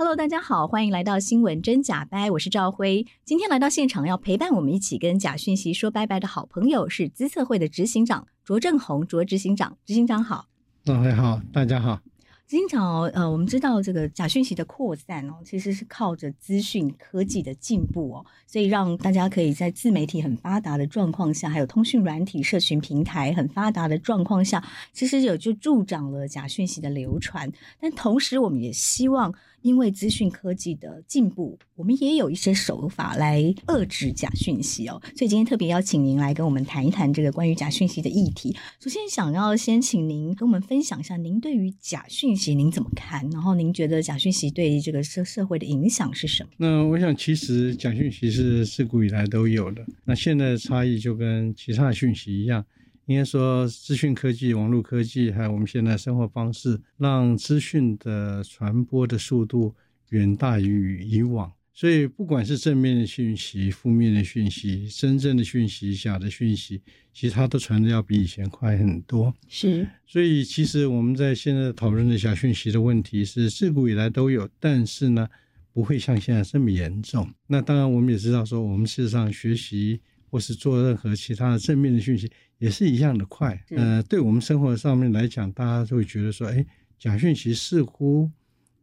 Hello，大家好，欢迎来到新闻真假掰，我是赵辉。今天来到现场要陪伴我们一起跟假讯息说拜拜的好朋友是资策会的执行长卓正宏，卓执行长，执行长好。各位好，大家好。执行长，呃，我们知道这个假讯息的扩散哦，其实是靠着资讯科技的进步哦，所以让大家可以在自媒体很发达的状况下，还有通讯软体、社群平台很发达的状况下，其实有就助长了假讯息的流传。但同时，我们也希望。因为资讯科技的进步，我们也有一些手法来遏制假讯息哦。所以今天特别邀请您来跟我们谈一谈这个关于假讯息的议题。首先，想要先请您跟我们分享一下，您对于假讯息您怎么看？然后您觉得假讯息对这个社社会的影响是什么？那我想，其实假讯息是自古以来都有的。那现在的差异就跟其他的讯息一样。应该说，资讯科技、网络科技，还有我们现在生活方式，让资讯的传播的速度远大于以往。所以，不管是正面的讯息、负面的讯息、真正的讯息、假的讯息，其实它都传的要比以前快很多。是。所以，其实我们在现在讨论的假讯息的问题是自古以来都有，但是呢，不会像现在这么严重。那当然，我们也知道说，我们事实上学习或是做任何其他的正面的讯息。也是一样的快，呃，对我们生活上面来讲，大家就会觉得说，哎，假讯息似乎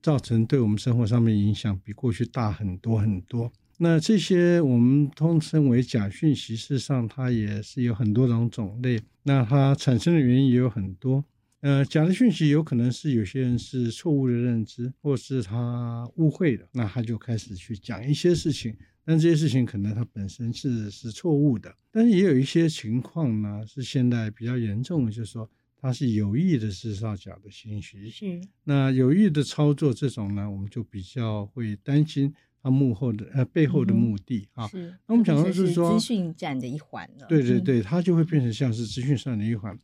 造成对我们生活上面影响比过去大很多很多。那这些我们通称为假讯息，事实上它也是有很多种种类，那它产生的原因也有很多。呃，假的讯息有可能是有些人是错误的认知，或是他误会了，那他就开始去讲一些事情。但这些事情可能它本身是是错误的，但是也有一些情况呢，是现在比较严重的，就是说它是有意的制造假的信息。是。那有意的操作这种呢，我们就比较会担心它幕后的呃背后的目的啊。是。那我们讲到是说资讯战的一环了。对对对，它就会变成像是资讯战的一环。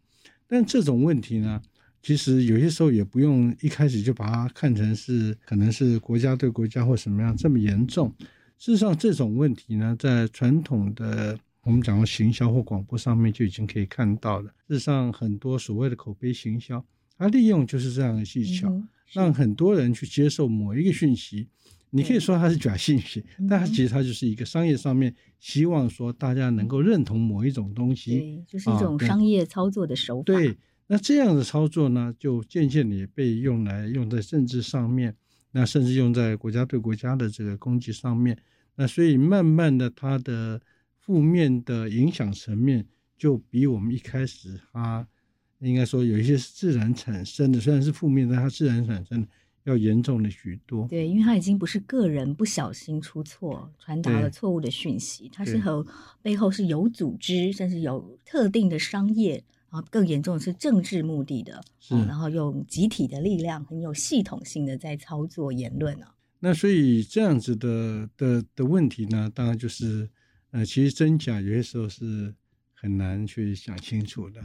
但这种问题呢，其实有些时候也不用一开始就把它看成是可能是国家对国家或什么样这么严重。事实上，这种问题呢，在传统的我们讲的行销或广播上面就已经可以看到了。事实上，很多所谓的口碑行销，它利用就是这样的技巧，嗯、让很多人去接受某一个讯息。你可以说它是假信息，嗯、但它其实它就是一个商业上面希望说大家能够认同某一种东西，对，就是一种商业操作的手法。对，那这样的操作呢，就渐渐的也被用来用在政治上面。那甚至用在国家对国家的这个攻击上面，那所以慢慢的，它的负面的影响层面就比我们一开始它应该说有一些是自然产生的，虽然是负面，但它自然产生的要严重了许多。对，因为它已经不是个人不小心出错传达了错误的讯息，它是和背后是有组织，甚至有特定的商业。然后更严重的是政治目的的，然后用集体的力量，很有系统性的在操作言论啊。那所以这样子的的的问题呢，当然就是，呃，其实真假有些时候是很难去想清楚的。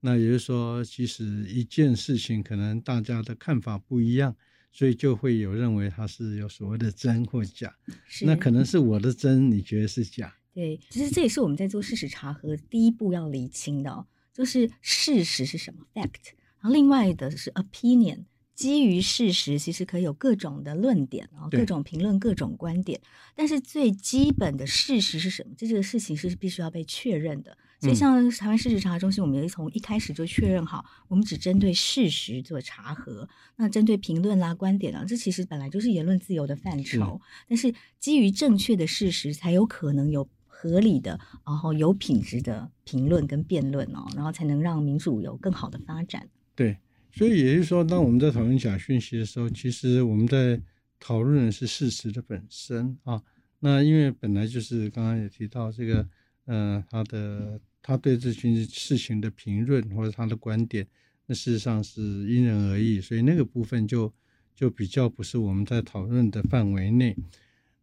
那也就是说，其实一件事情可能大家的看法不一样，所以就会有认为它是有所谓的真或假。是那可能是我的真，你觉得是假？对，其实这也是我们在做事实查核第一步要厘清的哦，就是事实是什么 fact，然后另外的是 opinion。基于事实，其实可以有各种的论点啊，各种评论，各种观点。但是最基本的事实是什么？这这个事情是必须要被确认的。所以，像台湾事实查核中心，我们也从一开始就确认好，我们只针对事实做查核。那针对评论啦、观点啊，这其实本来就是言论自由的范畴。但是，基于正确的事实，才有可能有合理的，然后有品质的评论跟辩论哦，然后才能让民主有更好的发展。对。所以也就是说，当我们在讨论假讯息的时候，其实我们在讨论的是事实的本身啊。那因为本来就是刚刚也提到这个，呃，他的他对这件事情的评论或者他的观点，那事实上是因人而异，所以那个部分就就比较不是我们在讨论的范围内。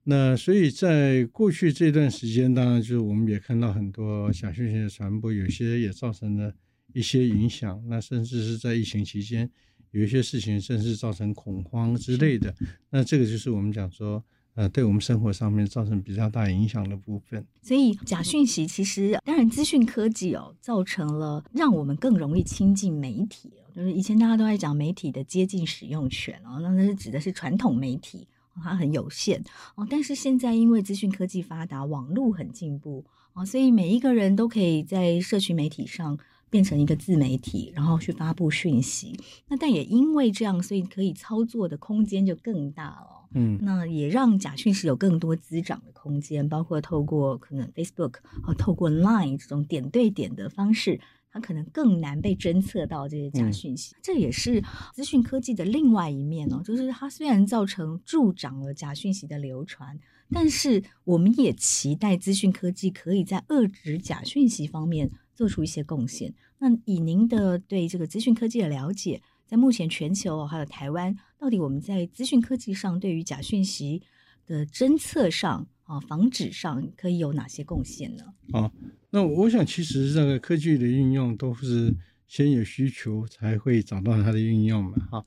那所以在过去这段时间，当然就是我们也看到很多假讯息的传播，有些也造成了。一些影响，那甚至是在疫情期间，有一些事情甚至造成恐慌之类的，那这个就是我们讲说，呃，对我们生活上面造成比较大影响的部分。所以假讯息其实，当然资讯科技哦，造成了让我们更容易亲近媒体，就是以前大家都在讲媒体的接近使用权哦，那那是指的是传统媒体，它很有限哦，但是现在因为资讯科技发达，网络很进步哦，所以每一个人都可以在社群媒体上。变成一个自媒体，然后去发布讯息。那但也因为这样，所以可以操作的空间就更大了。嗯，那也让假讯息有更多滋长的空间，包括透过可能 Facebook 和透过 Line 这种点对点的方式，它可能更难被侦测到这些假讯息。嗯，这也是资讯科技的另外一面哦，就是它虽然造成助长了假讯息的流传，但是我们也期待资讯科技可以在遏制假讯息方面做出一些贡献。那以您的对这个资讯科技的了解，在目前全球还有台湾，到底我们在资讯科技上对于假讯息的侦测上啊、防止上，可以有哪些贡献呢？啊，那我想其实这个科技的运用都是先有需求才会找到它的运用嘛。哈，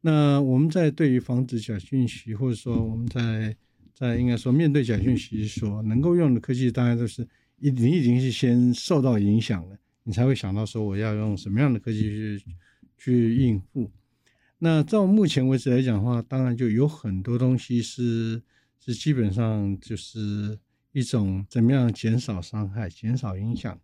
那我们在对于防止假讯息，或者说我们在在应该说面对假讯息所能够用的科技，当然都是一你已经是先受到影响了。你才会想到说我要用什么样的科技去去应付。那照目前为止来讲的话，当然就有很多东西是是基本上就是一种怎么样减少伤害、减少影响。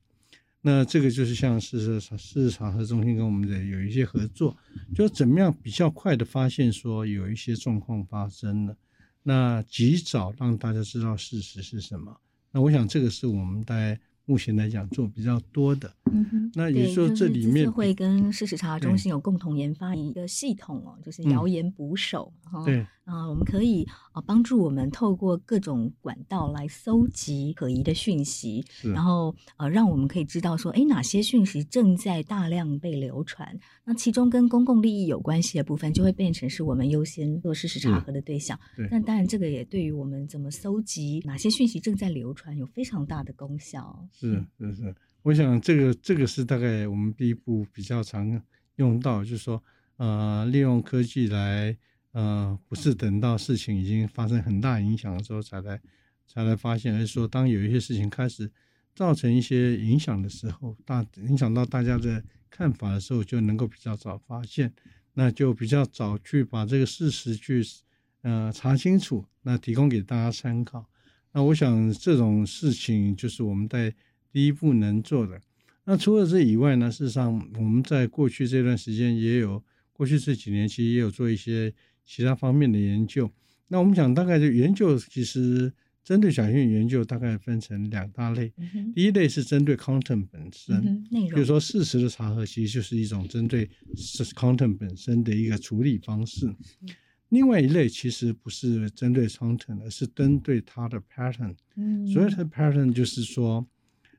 那这个就是像事实事实查核中心跟我们的有一些合作，就怎么样比较快的发现说有一些状况发生了，那及早让大家知道事实是什么。那我想这个是我们在。目前来讲做比较多的，嗯，那也就是说这里面会跟事实查核中心有共同研发一个系统哦，就是谣言捕手，哈，对。啊，我们可以啊帮助我们透过各种管道来搜集可疑的讯息，然后呃让我们可以知道说，哎，哪些讯息正在大量被流传。那其中跟公共利益有关系的部分，就会变成是我们优先做事实查核的对象。对。但当然，这个也对于我们怎么搜集哪些讯息正在流传有非常大的功效。是是是，我想这个这个是大概我们第一步比较常用到，就是说呃利用科技来。呃，不是等到事情已经发生很大影响的时候才来才来发现，而是说当有一些事情开始造成一些影响的时候，大影响到大家的看法的时候，就能够比较早发现，那就比较早去把这个事实去呃查清楚，那提供给大家参考。那我想这种事情就是我们在第一步能做的。那除了这以外呢，事实上我们在过去这段时间也有，过去这几年其实也有做一些。其他方面的研究，那我们讲大概就研究，其实针对小讯研究大概分成两大类。嗯、第一类是针对 content 本身，嗯、内容，比如说事实的查核，其实就是一种针对 content 本身的一个处理方式。嗯、另外一类其实不是针对 content，而是针对它的 pattern。嗯，所以它的 pattern 就是说，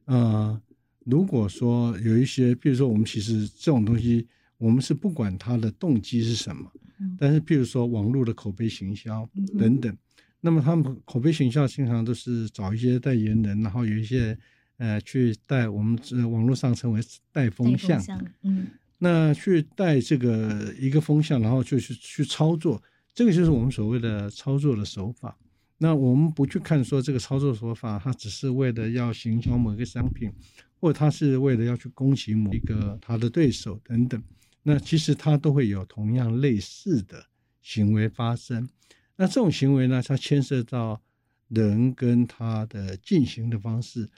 呃，如果说有一些，比如说我们其实这种东西，我们是不管它的动机是什么。但是，比如说网络的口碑行销等等，嗯、那么他们口碑行销经常都是找一些代言人，然后有一些呃去带我们这网络上称为带风向。风向嗯，那去带这个一个风向，然后就去去操作，这个就是我们所谓的操作的手法。那我们不去看说这个操作手法，它只是为了要行销某一个商品，或者它是为了要去攻击某一个他的对手等等。那其实它都会有同样类似的行为发生。那这种行为呢，它牵涉到人跟它的进行的方式，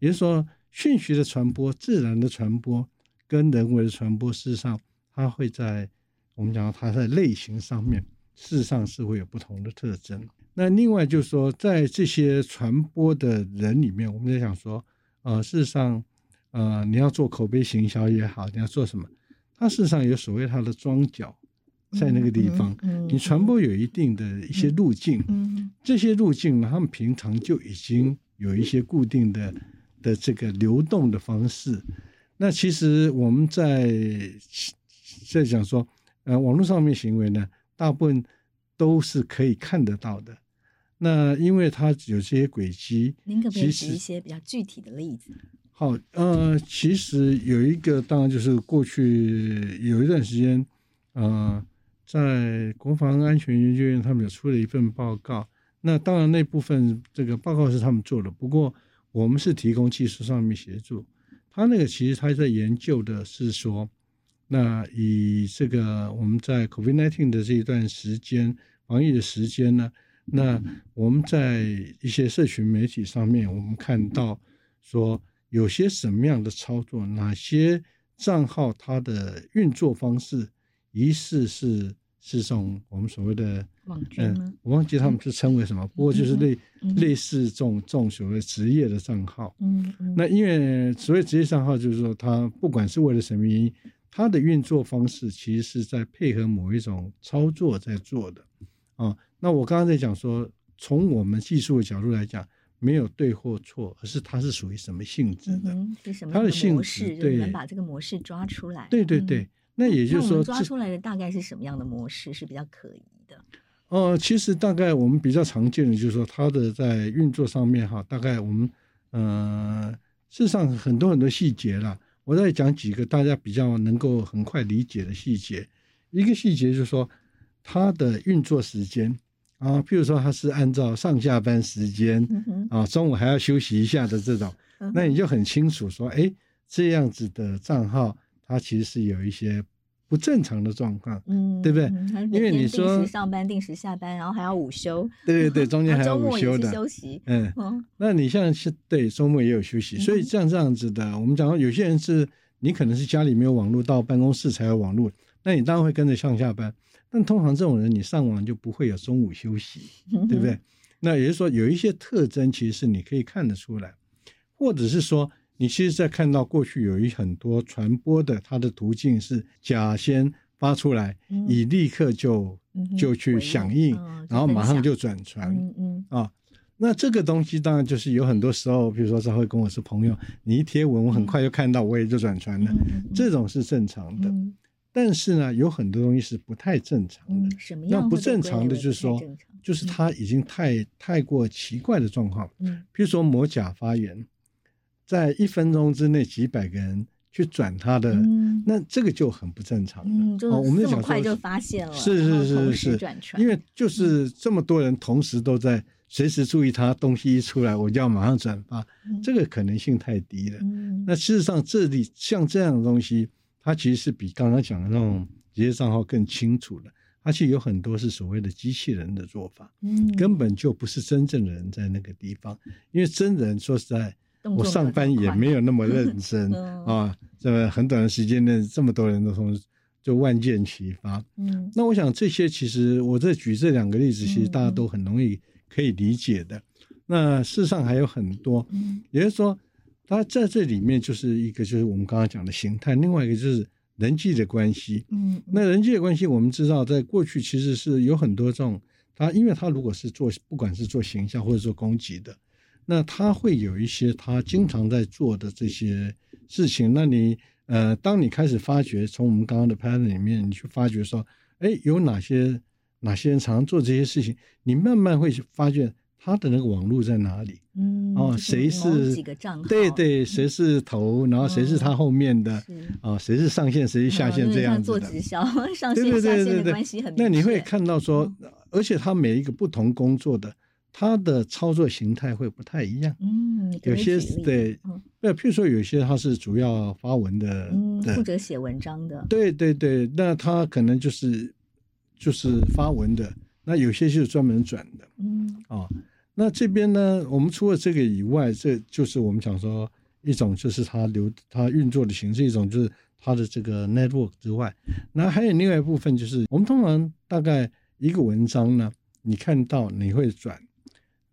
也就是说，讯息的传播、自然的传播跟人为的传播，事实上它会在我们讲它在类型上面，事实上是会有不同的特征。那另外就是说，在这些传播的人里面，我们在想说，呃，事实上，呃，你要做口碑行销也好，你要做什么，它事实上有所谓它的装脚。在那个地方，你传播有一定的一些路径，这些路径呢，他们平常就已经有一些固定的的这个流动的方式。那其实我们在在讲说，呃，网络上面行为呢，大部分都是可以看得到的。那因为它有这些轨迹，您可不可以举一些比较具体的例子？好，呃，其实有一个，当然就是过去有一段时间，呃。在国防安全研究院，他们有出了一份报告。那当然，那部分这个报告是他们做的，不过我们是提供技术上面协助。他那个其实他在研究的是说，那以这个我们在 COVID-19 的这一段时间防疫的时间呢，那我们在一些社群媒体上面，我们看到说有些什么样的操作，哪些账号它的运作方式。疑似是是这种我们所谓的网？嗯，我忘记他们是称为什么，嗯、不过就是类、嗯、类似这种这种所谓职业的账号。嗯嗯。那因为所谓职业账号，就是说它不管是为了什么原因，它的运作方式其实是在配合某一种操作在做的啊。那我刚刚在讲说，从我们技术的角度来讲，没有对或错，而是它是属于什么性质的？嗯、是？它的性质，对，能把这个模式抓出来。对对对。嗯那也就是说，抓出来的大概是什么样的模式是比较可疑的？呃，其实大概我们比较常见的就是说，它的在运作上面哈，大概我们呃，事实上很多很多细节啦。我再讲几个大家比较能够很快理解的细节。一个细节就是说，它的运作时间啊，譬如说他是按照上下班时间啊，中午还要休息一下的这种，那你就很清楚说，哎，这样子的账号。它其实是有一些不正常的状况，嗯，对不对？因为你说定时上班、定时下班，然后还要午休，对对对，中间还要午休的休息，嗯，那你像是对周末也有休息，所以像这样子的，我们讲有些人是你可能是家里没有网络，到办公室才有网络，那你当然会跟着上下班。但通常这种人，你上网就不会有中午休息，对不对？那也就是说，有一些特征其实是你可以看得出来，或者是说。你其实，在看到过去有一很多传播的，它的途径是甲先发出来，乙立刻就就去响应，然后马上就转传，嗯嗯啊，那这个东西当然就是有很多时候，比如说他会跟我是朋友，你一贴文，我很快就看到，我也就转传了，这种是正常的。但是呢，有很多东西是不太正常的。什么样？那不正常的就是说，就是它已经太太过奇怪的状况，嗯，比如说某甲发言。在一分钟之内，几百个人去转他的，嗯、那这个就很不正常了。我们这么快就发现了，是是是是是，因为就是这么多人同时都在随时注意他东西一出来，我就要马上转发，嗯、这个可能性太低了。嗯、那事实上，这里像这样的东西，它其实是比刚刚讲的那种职业账号更清楚的，而且有很多是所谓的机器人的做法，嗯，根本就不是真正的人在那个地方，因为真人说实在。我上班也没有那么认真 啊，这么很短的时间内，这么多人都从就万箭齐发。嗯，那我想这些其实我在举这两个例子，其实大家都很容易可以理解的。那事实上还有很多，也就是说，它在这里面就是一个就是我们刚刚讲的形态，另外一个就是人际的关系。嗯，那人际的关系，我们知道在过去其实是有很多这种，他因为他如果是做不管是做形象或者做攻击的。那他会有一些他经常在做的这些事情。那你呃，当你开始发觉，从我们刚刚的 pattern 里面，你去发觉说，哎，有哪些哪些人常常做这些事情，你慢慢会发现他的那个网络在哪里？嗯，哦，谁是几个账号？对对，谁是头，然后谁是他后面的？啊，谁是上线，谁是下线？这样子的。做直销，上线下线的关系很。那你会看到说，而且他每一个不同工作的，他的操作形态会不太一样。嗯，有些对，那譬如说有些他是主要发文的，负责写文章的。对对对，那他可能就是就是发文的。那有些就是专门转的，嗯，哦，那这边呢，我们除了这个以外，这就是我们讲说一种就是它流它运作的形式，一种就是它的这个 network 之外，那还有另外一部分就是我们通常大概一个文章呢，你看到你会转。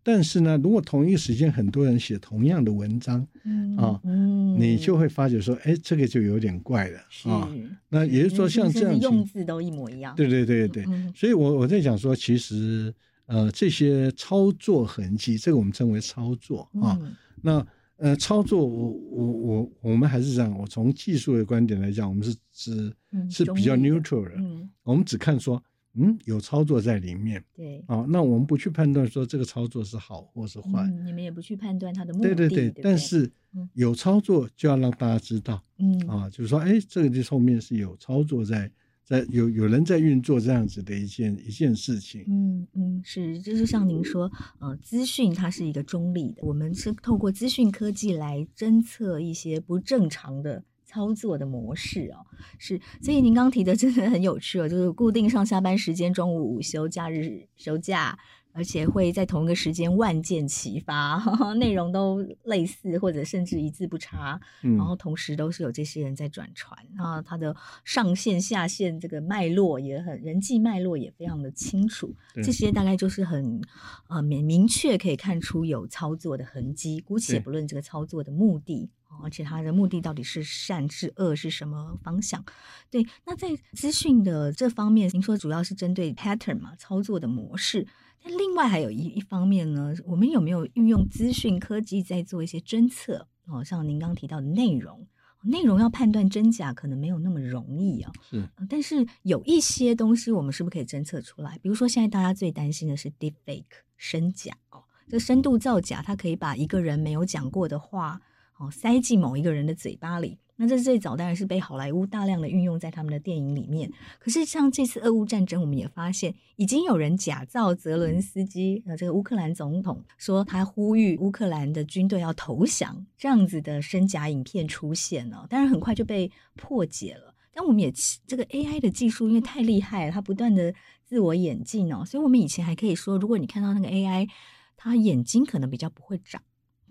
但是呢，如果同一个时间很多人写同样的文章，嗯啊，嗯，你就会发觉说，哎，这个就有点怪了是啊。那也就是说，像这样用字都一模一样。对对对对，嗯、所以我我在讲说，其实呃，这些操作痕迹，这个我们称为操作啊。嗯、那呃，操作我我我我们还是这样，我从技术的观点来讲，我们是只、嗯、是比较 neutral 的，嗯、我们只看说。嗯，有操作在里面。对，啊，那我们不去判断说这个操作是好或是坏。嗯，你们也不去判断它的目的。对对对，对对，但是有操作就要让大家知道。嗯，啊，就是说，哎，这个这后面是有操作在，在有有人在运作这样子的一件一件事情。嗯嗯，是，就是像您说，呃，资讯它是一个中立的，我们是透过资讯科技来侦测一些不正常的。操作的模式哦，是，所以您刚提的真的很有趣哦，就是固定上下班时间，中午午休，假日休假，而且会在同一个时间万箭齐发，呵呵，内容都类似，或者甚至一字不差，嗯、然后同时都是有这些人在转传，然后它的上线下线这个脉络也很人际脉络也非常的清楚，这些大概就是很呃明明确可以看出有操作的痕迹，姑且不论这个操作的目的。而且他的目的到底是善是恶是什么方向？对，那在资讯的这方面，您说主要是针对 pattern 嘛，操作的模式。但另外还有一一方面呢，我们有没有运用资讯科技在做一些侦测？哦，像您刚提到的内容，内容要判断真假可能没有那么容易啊。是，但是有一些东西我们是不是可以侦测出来？比如说现在大家最担心的是 deepfake 深假哦，这深度造假，它可以把一个人没有讲过的话。哦，塞进某一个人的嘴巴里，那这最早当然是被好莱坞大量的运用在他们的电影里面。可是像这次俄乌战争，我们也发现已经有人假造泽伦斯基，呃，这个乌克兰总统说他呼吁乌克兰的军队要投降，这样子的真假影片出现了，当然很快就被破解了。但我们也这个 AI 的技术因为太厉害了，它不断的自我演进哦，所以我们以前还可以说，如果你看到那个 AI，它眼睛可能比较不会长。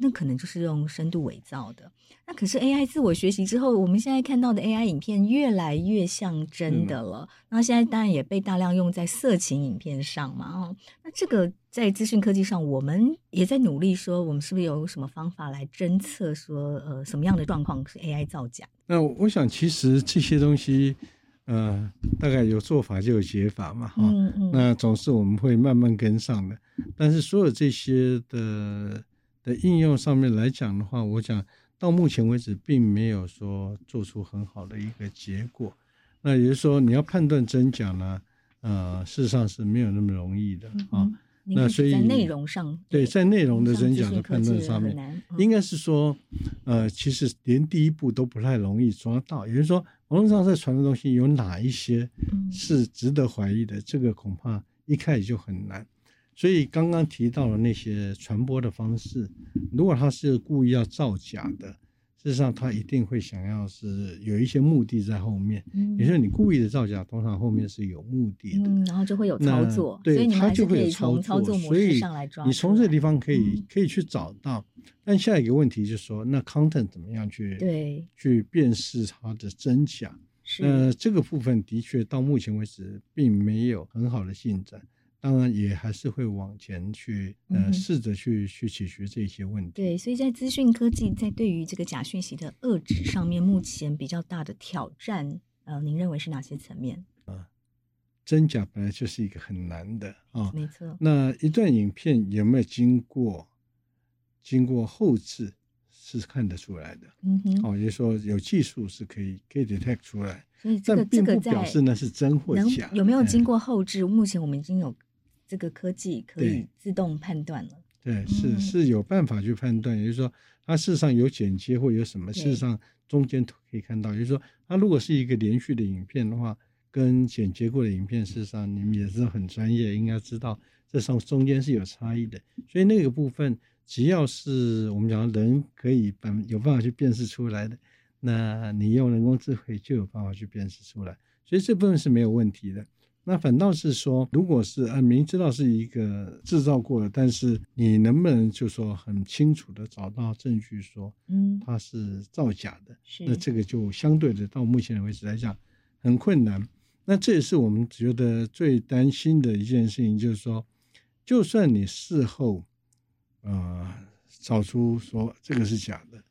那可能就是用深度伪造的。那可是 AI 自我学习之后，我们现在看到的 AI 影片越来越像真的了。那、嗯、现在当然也被大量用在色情影片上嘛。哦，那这个在资讯科技上，我们也在努力说，我们是不是有什么方法来侦测说，呃，什么样的状况是 AI 造假？那我想，其实这些东西，呃，大概有做法就有解法嘛。哈、嗯嗯。那总是我们会慢慢跟上的。但是所有这些的。的应用上面来讲的话，我讲到目前为止并没有说做出很好的一个结果。那也就是说，你要判断真假呢，呃，事实上是没有那么容易的啊。那所以在内容上，对，在内容的真假的判断上面，嗯、应该是说，呃，其实连第一步都不太容易抓到。也就是说，网络上在传的东西有哪一些是值得怀疑的，嗯、这个恐怕一开始就很难。所以刚刚提到的那些传播的方式，如果他是故意要造假的，事实上他一定会想要是有一些目的在后面。嗯，也就是你故意的造假，通常后面是有目的的。嗯，然后就会有操作，对，他就会有操作。模式上来抓。所以你从这个地方可以可以去找到。但下一个问题就是说，那 content 怎么样去对去辨识它的真假？是。呃，这个部分的确到目前为止并没有很好的进展。当然也还是会往前去，呃，试着去去解决这些问题。对，所以在资讯科技在对于这个假讯息的遏制上面，目前比较大的挑战，呃，您认为是哪些层面？啊，真假本来就是一个很难的啊，没错。那一段影片有没有经过经过后置是看得出来的，嗯哼，哦，也就是说有技术是可以可以 detect 出来，所以这个但并不表示那是真或假。有没有经过后置？目前我们已经有。这个科技可以自动判断了。对，是是有办法去判断，也就是说，它事实上有剪接或有什么，事实上中间可以看到，也就是说，它如果是一个连续的影片的话，跟剪接过的影片，事实上你们也是很专业，应该知道这上中间是有差异的。所以那个部分，只要是我们讲人可以办有办法去辨识出来的，那你用人工智慧就有办法去辨识出来，所以这部分是没有问题的。那反倒是说，如果是啊，明知道是一个制造过的，但是你能不能就说很清楚的找到证据说，嗯，它是造假的？是，那这个就相对的到目前为止来讲很困难。那这也是我们觉得最担心的一件事情，就是说，就算你事后，呃，找出说这个是假的。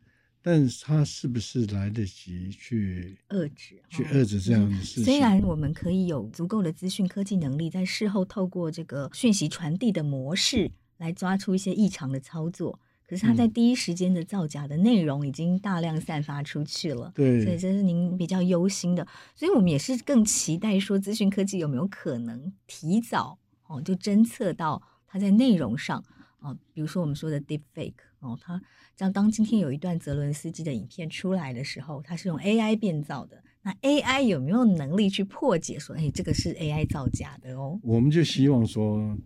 但是它是不是来得及去遏制？去遏制这样的事情？虽然我们可以有足够的资讯科技能力，在事后透过这个讯息传递的模式来抓出一些异常的操作，可是他在第一时间的造假的内容已经大量散发出去了。对，所以这是您比较忧心的。所以我们也是更期待说，资讯科技有没有可能提早哦，就侦测到它在内容上啊，比如说我们说的 deepfake 哦，它。像当今天有一段泽伦斯基的影片出来的时候，它是用 AI 变造的。那 AI 有没有能力去破解说，哎，这个是 AI 造假的哦？我们就希望说，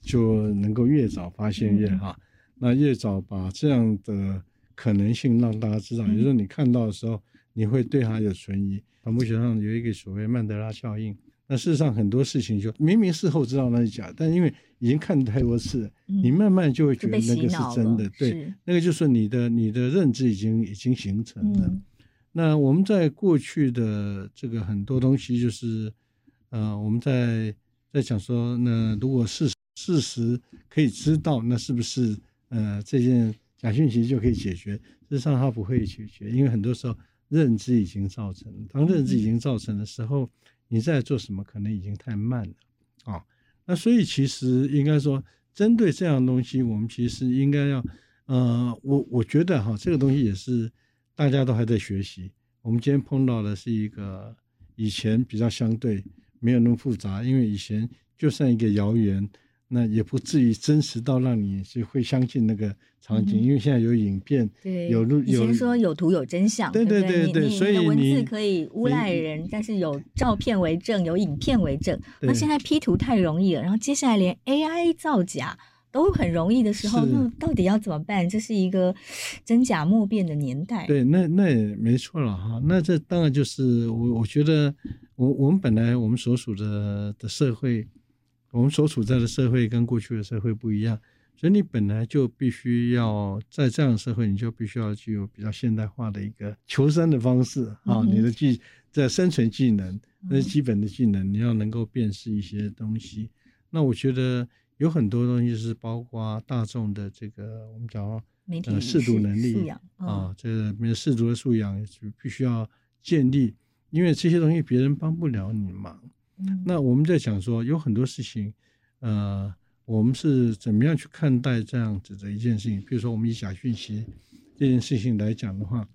就能够越早发现越好，嗯、那越早把这样的可能性让大家知道。也就是说，你看到的时候，你会对它有存疑。传播学上有一个所谓曼德拉效应。那事实上很多事情就明明事后知道那是假，但因为已经看太多次，嗯、你慢慢就会觉得那个是真的。对，那个就是你的你的认知已经已经形成了。嗯、那我们在过去的这个很多东西，就是呃，我们在在讲说，那如果事事实可以知道，那是不是呃这件假讯息就可以解决？事实上它不会解决，因为很多时候认知已经造成，当认知已经造成的时候。嗯你在做什么，可能已经太慢了啊、哦。那所以其实应该说，针对这样东西，我们其实应该要，呃，我我觉得哈，这个东西也是大家都还在学习。我们今天碰到的是一个以前比较相对没有那么复杂，因为以前就算一个谣言。那也不至于真实到让你是会相信那个场景，嗯、因为现在有影片，对有录，有以前说有图有真相，对对对对，所以文字可以诬赖人，但是有照片为证，有影片为证。那现在 P 图太容易了，然后接下来连 AI 造假都很容易的时候，那到底要怎么办？这是一个真假莫辨的年代。对，那那也没错了哈。那这当然就是我我觉得，我我们本来我们所属的的社会。我们所处在的社会跟过去的社会不一样，所以你本来就必须要在这样的社会，你就必须要具有比较现代化的一个求生的方式啊，嗯、你的技在生存技能，那是基本的技能，你要能够辨识一些东西。那我觉得有很多东西是包括大众的这个我们讲呃识读能力啊，这个没有识读的素养就必须要建立，因为这些东西别人帮不了你忙。那我们在讲说，有很多事情，呃，我们是怎么样去看待这样子的一件事情？比如说，我们以假讯息这件事情来讲的话，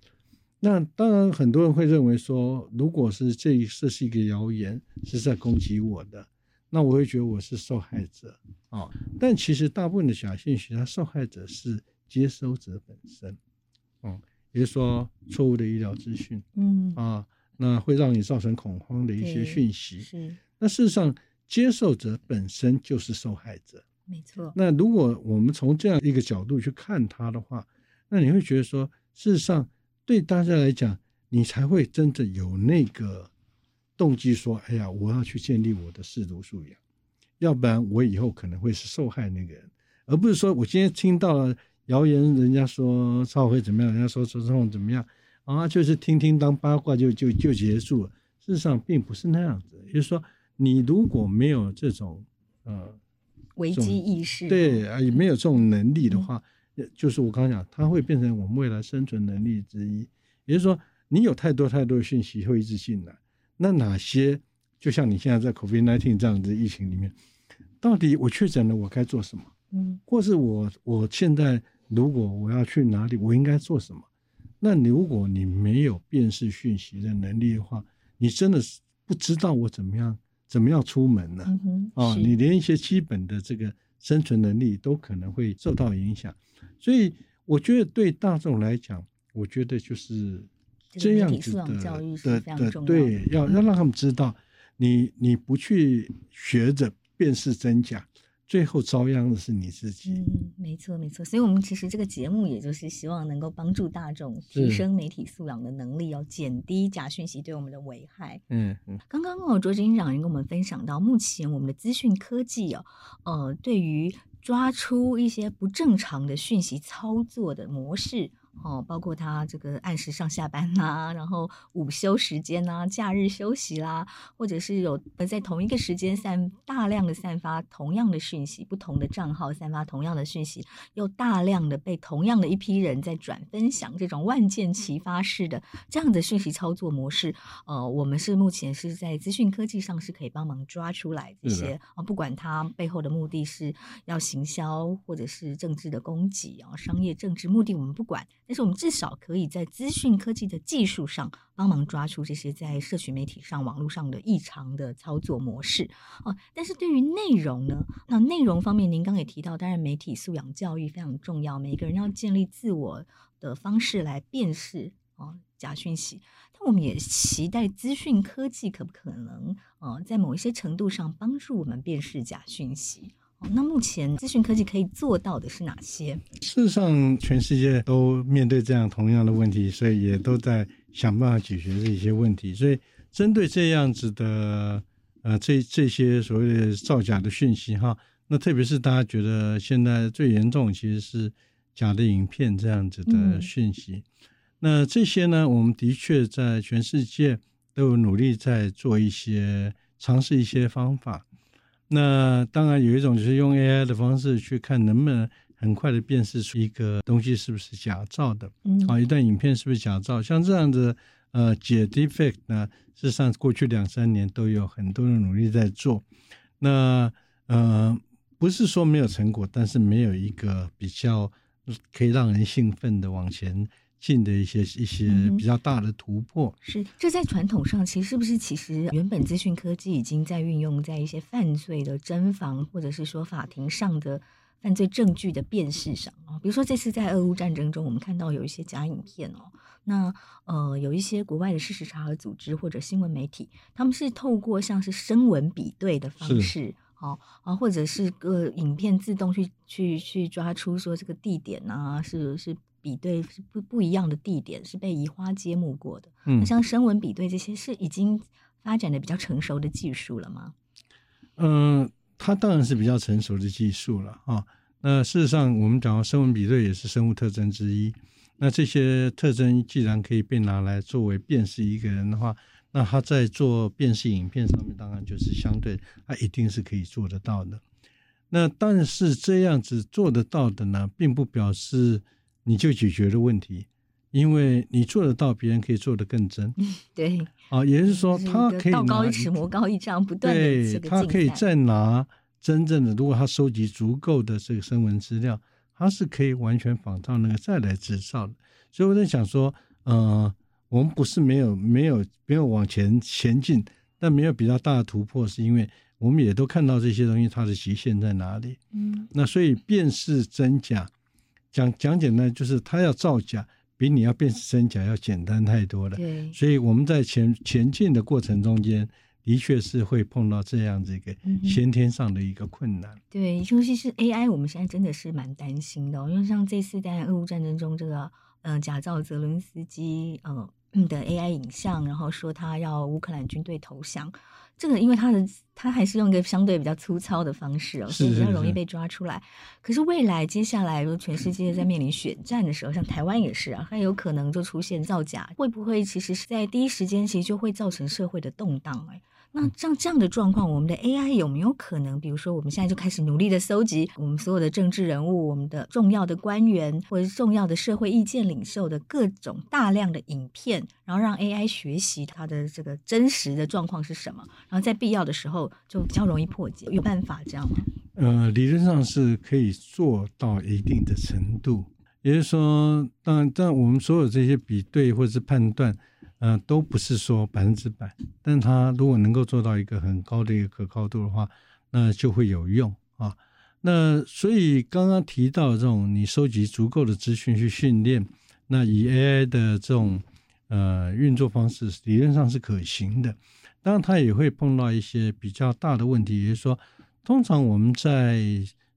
那当然很多人会认为说，如果是这这是一个谣言，是在攻击我的，那我会觉得我是受害者啊、哦。但其实大部分的假讯息，它受害者是接收者本身，嗯，也就是说错误的医疗资讯，嗯啊。那会让你造成恐慌的一些讯息，是。那事实上，接受者本身就是受害者，没错。那如果我们从这样一个角度去看他的话，那你会觉得说，事实上对大家来讲，你才会真的有那个动机说，哎呀，我要去建立我的识读素养，要不然我以后可能会是受害那个人，而不是说我今天听到了谣言，人家说赵会怎么样，人家说周松怎么样。啊，就是听听当八卦就就就结束了。事实上并不是那样子，也就是说，你如果没有这种呃危机意识，对啊，也没有这种能力的话，嗯、就是我刚刚讲，它会变成我们未来生存能力之一。也就是说，你有太多太多的讯息会一直进来，那哪些就像你现在在 COVID-19 这样子的疫情里面，到底我确诊了，我该做什么？嗯，或是我我现在如果我要去哪里，我应该做什么？那如果你没有辨识讯息的能力的话，你真的是不知道我怎么样怎么样出门呢？啊、你连一些基本的这个生存能力都可能会受到影响。所以我觉得对大众来讲，我觉得就是这样子的的的，的，对，要要让他们知道，你你不去学着辨识真假。最后遭殃的是你自己。嗯，没错没错。所以，我们其实这个节目，也就是希望能够帮助大众提升媒体素养的能力，要减低假讯息对我们的危害。嗯嗯。刚刚哦，卓执行长跟我们分享到，目前我们的资讯科技哦，呃，对于抓出一些不正常的讯息操作的模式。哦，包括他这个按时上下班呐、啊，然后午休时间呐、啊，假日休息啦，或者是有在同一个时间散大量的散发同样的讯息，不同的账号散发同样的讯息，又大量的被同样的一批人在转分享，这种万箭齐发式的这样的讯息操作模式，呃，我们是目前是在资讯科技上是可以帮忙抓出来这些啊、呃，不管它背后的目的是要行销或者是政治的攻击啊，商业政治目的我们不管。但是我们至少可以在资讯科技的技术上帮忙抓出这些在社群媒体上、网络上的异常的操作模式哦。但是对于内容呢？那内容方面，您刚也提到，当然媒体素养教育非常重要，每个人要建立自我的方式来辨识哦假讯息。但我们也期待资讯科技可不可能哦，在某一些程度上帮助我们辨识假讯息。那目前资讯科技可以做到的是哪些？事实上，全世界都面对这样同样的问题，所以也都在想办法解决这些问题。所以，针对这样子的呃，这这些所谓的造假的讯息哈，那特别是大家觉得现在最严重，其实是假的影片这样子的讯息。嗯、那这些呢，我们的确在全世界都有努力在做一些尝试一些方法。那当然有一种就是用 AI 的方式去看能不能很快的辨识出一个东西是不是假造的，嗯，啊，一段影片是不是假造？像这样的呃解 Deepfake 呢，事实上过去两三年都有很多的努力在做。那呃不是说没有成果，但是没有一个比较可以让人兴奋的往前。进的一些一些比较大的突破。嗯、是，这在传统上其实是不是其实原本资讯科技已经在运用在一些犯罪的侦防，或者是说法庭上的犯罪证据的辨识上啊？比如说这次在俄乌战争中，我们看到有一些假影片哦，那呃有一些国外的事实查核组织或者新闻媒体，他们是透过像是声纹比对的方式，哦啊，或者是个影片自动去去去抓出说这个地点啊是是。比对是不不一样的地点，是被移花接木过的。嗯，像声纹比对这些，是已经发展的比较成熟的技术了吗？嗯、呃，它当然是比较成熟的技术了啊。那事实上，我们讲到声纹比对也是生物特征之一。那这些特征既然可以被拿来作为辨识一个人的话，那他在做辨识影片上面，当然就是相对，他一定是可以做得到的。那但是这样子做得到的呢，并不表示。你就解决了问题，因为你做得到，别人可以做得更真。对，啊，也就是说，他可以道高一尺，魔高一丈，不断的。对，他可以再拿真正的，如果他收集足够的这个声纹资料，他是可以完全仿照那个再来制造的。所以我在想说，呃，我们不是没有没有没有往前前进，但没有比较大的突破，是因为我们也都看到这些东西它的极限在哪里。嗯，那所以辨识真假。讲讲简单，就是他要造假，比你要辨识真假要简单太多了。对，所以我们在前前进的过程中间，的确是会碰到这样子一个先天上的一个困难。嗯、对，尤其是 AI，我们现在真的是蛮担心的、哦，因为像这次在俄乌战争中，这个呃假造泽伦斯基呃的 AI 影像，然后说他要乌克兰军队投降。这个，因为他的他还是用一个相对比较粗糙的方式哦，所以比较容易被抓出来。可是未来接下来，如果全世界在面临选战的时候，像台湾也是啊，它有可能就出现造假，会不会其实是在第一时间其实就会造成社会的动荡？哎。那像这样的状况，我们的 AI 有没有可能，比如说我们现在就开始努力的搜集我们所有的政治人物、我们的重要的官员或者重要的社会意见领袖的各种大量的影片，然后让 AI 学习它的这个真实的状况是什么，然后在必要的时候就比较容易破解，有办法这样吗？呃，理论上是可以做到一定的程度，也就是说，当然，但我们所有这些比对或者是判断。嗯、都不是说百分之百，但它如果能够做到一个很高的一个可靠度的话，那就会有用啊。那所以刚刚提到这种，你收集足够的资讯去训练，那以 AI 的这种呃运作方式，理论上是可行的。当然，它也会碰到一些比较大的问题，也就是说，通常我们在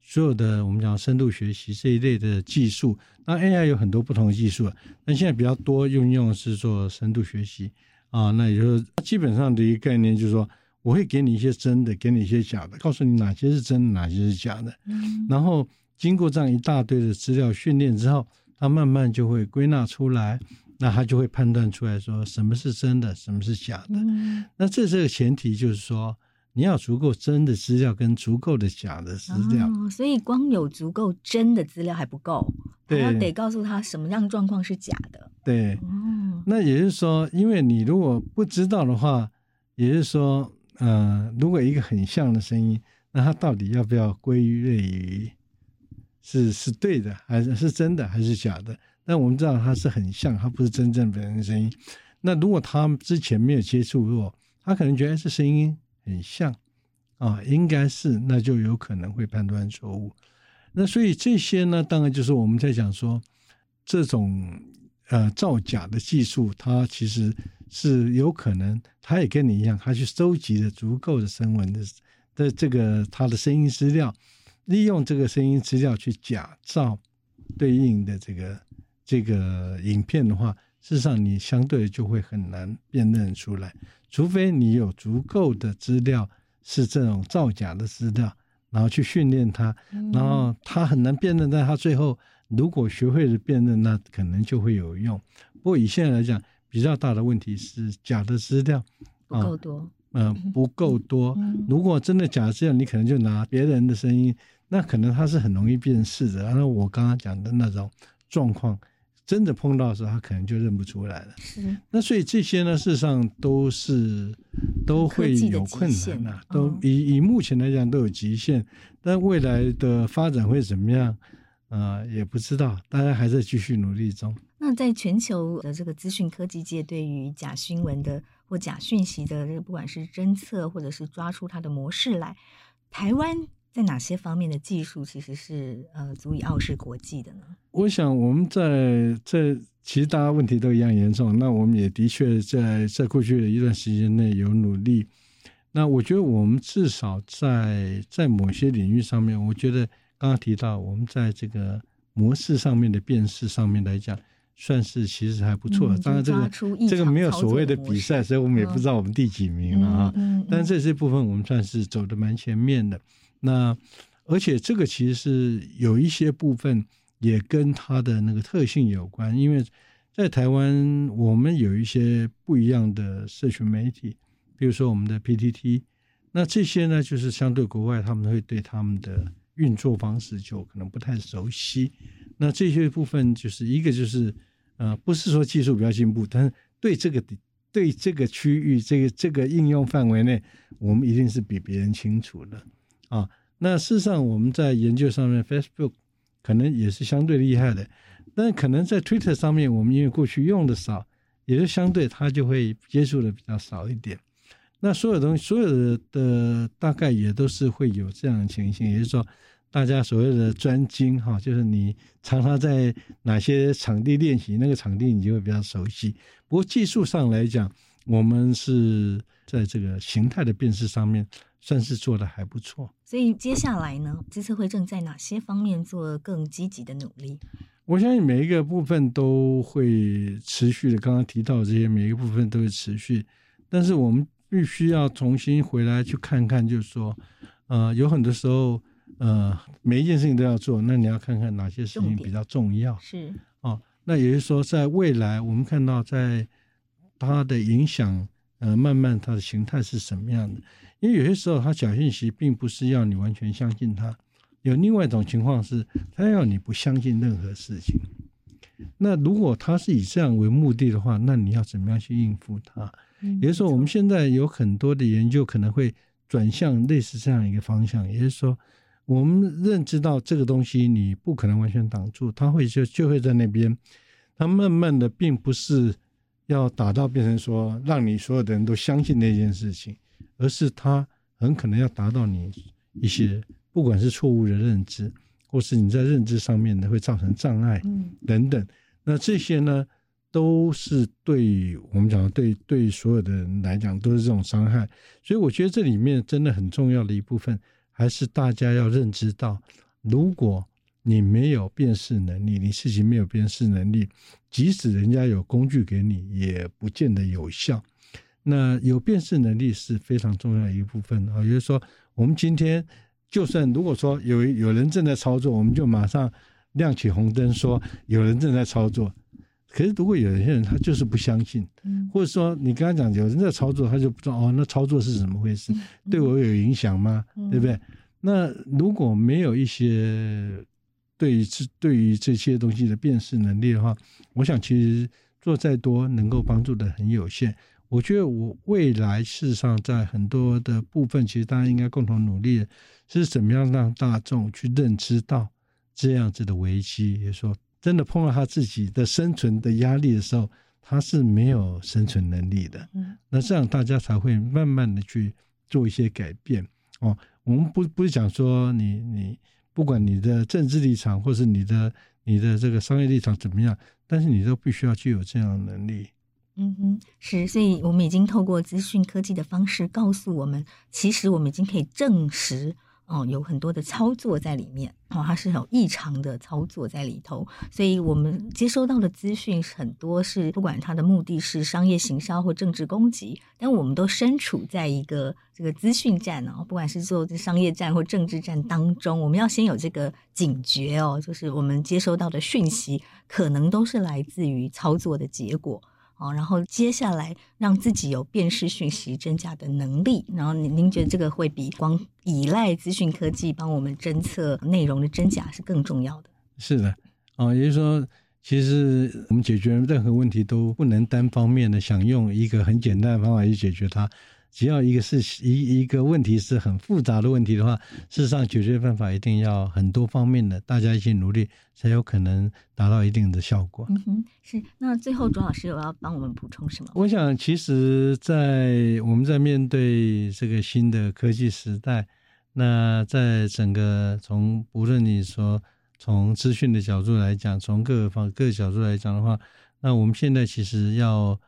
所有的我们讲深度学习这一类的技术，那 AI 有很多不同的技术，那现在比较多运用是做深度学习啊。那也就是基本上的一个概念，就是说我会给你一些真的，给你一些假的，告诉你哪些是真的，哪些是假的。嗯。然后经过这样一大堆的资料训练之后，它慢慢就会归纳出来，那它就会判断出来说什么是真的，什么是假的。嗯。那这这个前提就是说。你要足够真的资料跟足够的假的资料，哦，所以光有足够真的资料还不够，还要得告诉他什么样状况是假的。对，哦，那也就是说，因为你如果不知道的话，也就是说，呃，如果一个很像的声音，那它到底要不要归类于是是对的，还是是真的，还是假的？但我们知道它是很像，它不是真正本人的声音。那如果他之前没有接触过，他可能觉得是声音。很像啊，应该是，那就有可能会判断错误。那所以这些呢，当然就是我们在讲说，这种呃造假的技术，它其实是有可能，它也跟你一样，它去收集了足够的声纹的的这个它的声音资料，利用这个声音资料去假造对应的这个这个影片的话。事实上，你相对就会很难辨认出来，除非你有足够的资料是这种造假的资料，然后去训练它，然后它很难辨认，但它最后如果学会了辨认，那可能就会有用。不过以现在来讲，比较大的问题是假的资料不够多，嗯、呃，不够多。如果真的假的资料，你可能就拿别人的声音，那可能它是很容易辨识的。然后我刚刚讲的那种状况。真的碰到的时候，他可能就认不出来了。是，那所以这些呢，事实上都是都会有困难的，都以以目前来讲都有极限，但未来的发展会怎么样？啊、呃，也不知道，大家还在继续努力中。那在全球的这个资讯科技界，对于假新闻的或假讯息的，不管是侦测或者是抓出它的模式来，台湾。在哪些方面的技术其实是呃足以傲视国际的呢？我想我们在在其实大家问题都一样严重，那我们也的确在在过去的一段时间内有努力。那我觉得我们至少在在某些领域上面，我觉得刚刚提到我们在这个模式上面的辨识上面来讲，算是其实还不错。嗯、当然这个这个没有所谓的比赛，所以我们也不知道我们第几名了啊。嗯嗯嗯、但这些部分我们算是走的蛮前面的。那，而且这个其实是有一些部分也跟它的那个特性有关，因为在台湾我们有一些不一样的社群媒体，比如说我们的 PTT，那这些呢就是相对国外他们会对他们的运作方式就可能不太熟悉，那这些部分就是一个就是呃不是说技术比较进步，但是对这个对这个区域这个这个应用范围内，我们一定是比别人清楚的。啊，那事实上我们在研究上面，Facebook 可能也是相对厉害的，但可能在 Twitter 上面，我们因为过去用的少，也就相对它就会接触的比较少一点。那所有东西，所有的的大概也都是会有这样的情形，也就是说，大家所谓的专精哈，就是你常常在哪些场地练习，那个场地你就会比较熟悉。不过技术上来讲，我们是在这个形态的辨识上面。算是做的还不错，所以接下来呢，资策会正在哪些方面做更积极的努力？我相信每一个部分都会持续的。刚刚提到这些每一个部分都会持续，但是我们必须要重新回来去看看，就是说，呃，有很多时候，呃，每一件事情都要做，那你要看看哪些事情比较重要。是哦，那也就是说，在未来我们看到在它的影响，呃，慢慢它的形态是什么样的？因为有些时候，他假讯息并不是要你完全相信他，有另外一种情况是，他要你不相信任何事情。那如果他是以这样为目的的话，那你要怎么样去应付他？也就是说，我们现在有很多的研究可能会转向类似这样一个方向，也就是说，我们认知到这个东西你不可能完全挡住，他会就就会在那边，他慢慢的并不是要打到变成说让你所有的人都相信那件事情。而是他很可能要达到你一些不管是错误的认知，或是你在认知上面呢会造成障碍，等等。那这些呢，都是对我们讲对对所有的人来讲都是这种伤害。所以我觉得这里面真的很重要的一部分，还是大家要认知到，如果你没有辨识能力，你自己没有辨识能力，即使人家有工具给你，也不见得有效。那有辨识能力是非常重要的一部分啊，也就是说，我们今天就算如果说有有人正在操作，我们就马上亮起红灯，说有人正在操作。可是如果有些人他就是不相信，或者说你跟他讲有人在操作，他就不知道哦，那操作是怎么回事？对我有影响吗？对不对？那如果没有一些对于这对于这些东西的辨识能力的话，我想其实做再多能够帮助的很有限。我觉得我未来事实上在很多的部分，其实大家应该共同努力的是怎么样让大众去认知到这样子的危机，也就是说，真的碰到他自己的生存的压力的时候，他是没有生存能力的。那这样大家才会慢慢的去做一些改变。哦，我们不不是讲说你你不管你的政治立场或是你的你的这个商业立场怎么样，但是你都必须要具有这样的能力。嗯哼，是，所以我们已经透过资讯科技的方式告诉我们，其实我们已经可以证实，哦，有很多的操作在里面，哦，它是有异常的操作在里头，所以我们接收到的资讯很多是，不管它的目的是商业行销或政治攻击，但我们都身处在一个这个资讯战哦，不管是做商业战或政治战当中，我们要先有这个警觉哦，就是我们接收到的讯息可能都是来自于操作的结果。哦，然后接下来让自己有辨识讯息真假的能力，然后您您觉得这个会比光依赖资讯科技帮我们侦测内容的真假是更重要的？是的，啊，也就是说，其实我们解决任何问题都不能单方面的想用一个很简单的方法去解决它。只要一个是一一个问题是很复杂的问题的话，事实上解决办法一定要很多方面的，大家一起努力才有可能达到一定的效果。嗯哼，是。那最后，卓老师有要帮我们补充什么？我想，其实，在我们在面对这个新的科技时代，那在整个从无论你说从资讯的角度来讲，从各个方各个角度来讲的话，那我们现在其实要。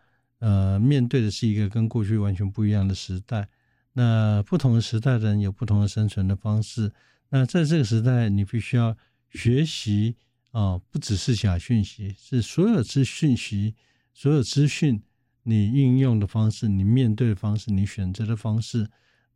呃，面对的是一个跟过去完全不一样的时代。那不同的时代的人有不同的生存的方式。那在这个时代，你必须要学习啊、不只是假讯息，是所有资讯息、所有资讯，你应用的方式、你面对的方式、你选择的方式，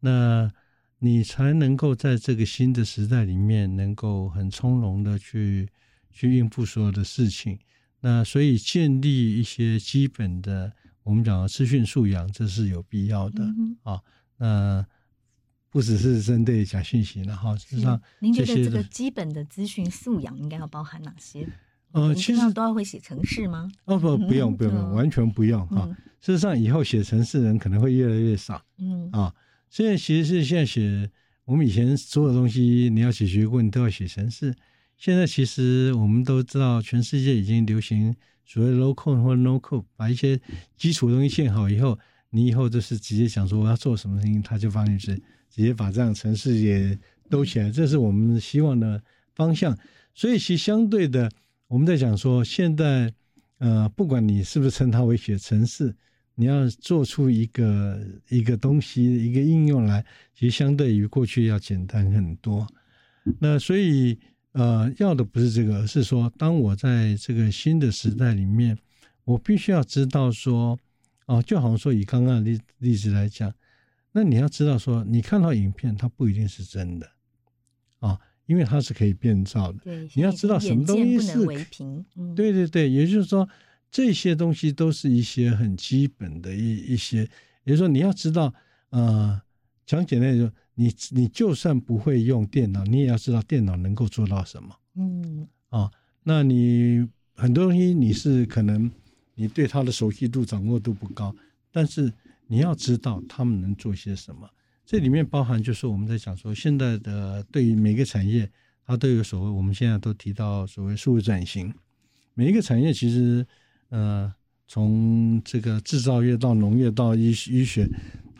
那你才能够在这个新的时代里面，能够很从容的去去应付所有的事情。那所以建立一些基本的。我们讲的资讯素养，这是有必要的、嗯、啊。那不只是针对假讯息，然后实际上，您觉得这个基本的资讯素养应该要包含哪些？呃，其实都要会写程式吗？哦不，不用不用，嗯、完全不用哈、嗯啊。事实上，以后写程式人可能会越来越少。嗯啊，现在其实是现在写，我们以前所有东西你要写学问都要写程式，现在其实我们都知道，全世界已经流行。所谓 low code 或 no code，把一些基础东西建好以后，你以后就是直接想说我要做什么事情，他就帮你直直接把这样城市也兜起来，这是我们希望的方向。所以其实相对的，我们在讲说，现在呃，不管你是不是称它为写城市，你要做出一个一个东西一个应用来，其实相对于过去要简单很多。那所以。呃，要的不是这个，而是说，当我在这个新的时代里面，我必须要知道说，哦，就好像说以刚刚的例例子来讲，那你要知道说，你看到影片，它不一定是真的，啊、哦，因为它是可以变造的。对，你要知道什么东西是，嗯、对对对，也就是说，这些东西都是一些很基本的一一些，也就是说，你要知道，呃，讲简单说。你你就算不会用电脑，你也要知道电脑能够做到什么。嗯，啊，那你很多东西你是可能你对它的熟悉度、掌握度不高，但是你要知道他们能做些什么。这里面包含就是我们在讲说，现在的对于每个产业，它都有所谓，我们现在都提到所谓数位转型。每一个产业其实，呃，从这个制造业到农业到医医学。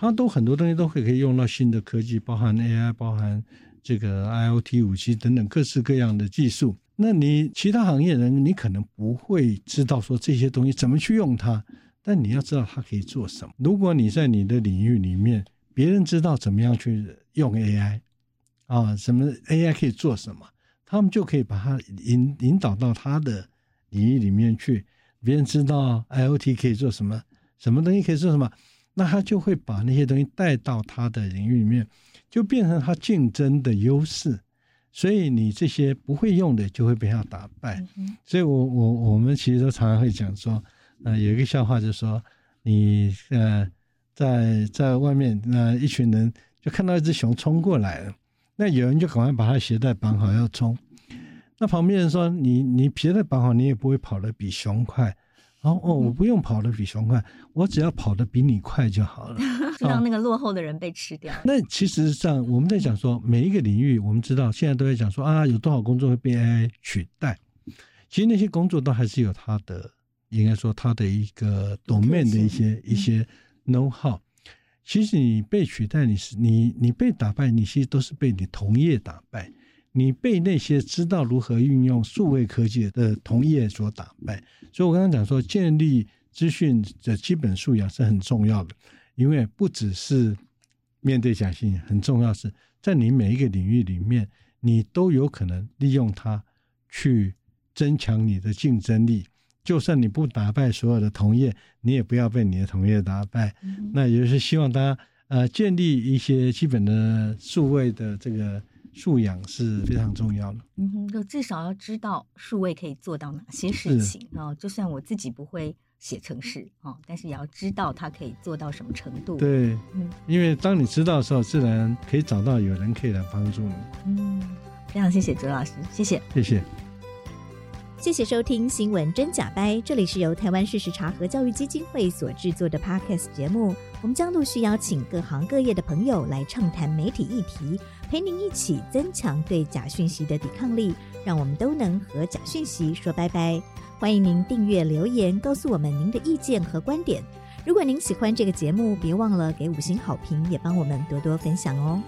它都很多东西都可以可以用到新的科技，包含 AI，包含这个 IoT、五 G 等等各式各样的技术。那你其他行业人，你可能不会知道说这些东西怎么去用它，但你要知道它可以做什么。如果你在你的领域里面，别人知道怎么样去用 AI 啊，什么 AI 可以做什么，他们就可以把它引引导到他的领域里面去。别人知道 IoT 可以做什么，什么东西可以做什么，那他就会把那些东西带到他的领域里面，就变成他竞争的优势。所以你这些不会用的就会被他打败。所以我我我们其实都常常会讲说，呃，有一个笑话就是说，你呃在在外面，那一群人就看到一只熊冲过来了，那有人就赶快把他鞋带绑好要冲，那旁边人说，你你鞋带绑好，你也不会跑得比熊快。哦哦，我不用跑得比熊快，我只要跑得比你快就好了，就 让那个落后的人被吃掉。那其实上我们在讲说，每一个领域，我们知道现在都在讲说啊，有多少工作会被 AI 取代？其实那些工作都还是有它的，应该说它的一个 domain 的一些一些 know how。其实你被取代，你是你你被打败，你其实都是被你同业打败。你被那些知道如何运用数位科技的同业所打败，所以我刚刚讲说，建立资讯的基本素养是很重要的，因为不只是面对假讯息，很重要是在你每一个领域里面，你都有可能利用它去增强你的竞争力。就算你不打败所有的同业，你也不要被你的同业打败。嗯、那也就是希望大家呃建立一些基本的数位的这个。素养是非常重要的。嗯哼，就至少要知道数位可以做到哪些事情啊。就算我自己不会写程式啊，但是也要知道它可以做到什么程度。对，嗯，因为当你知道的时候，自然可以找到有人可以来帮助你。嗯，非常谢谢周老师，谢谢，谢谢。谢谢收听《新闻真假掰》，这里是由台湾事实查核教育基金会所制作的 Podcast 节目。我们将陆续邀请各行各业的朋友来畅谈媒体议题，陪您一起增强对假讯息的抵抗力，让我们都能和假讯息说拜拜。欢迎您订阅留言，告诉我们您的意见和观点。如果您喜欢这个节目，别忘了给五星好评，也帮我们多多分享哦。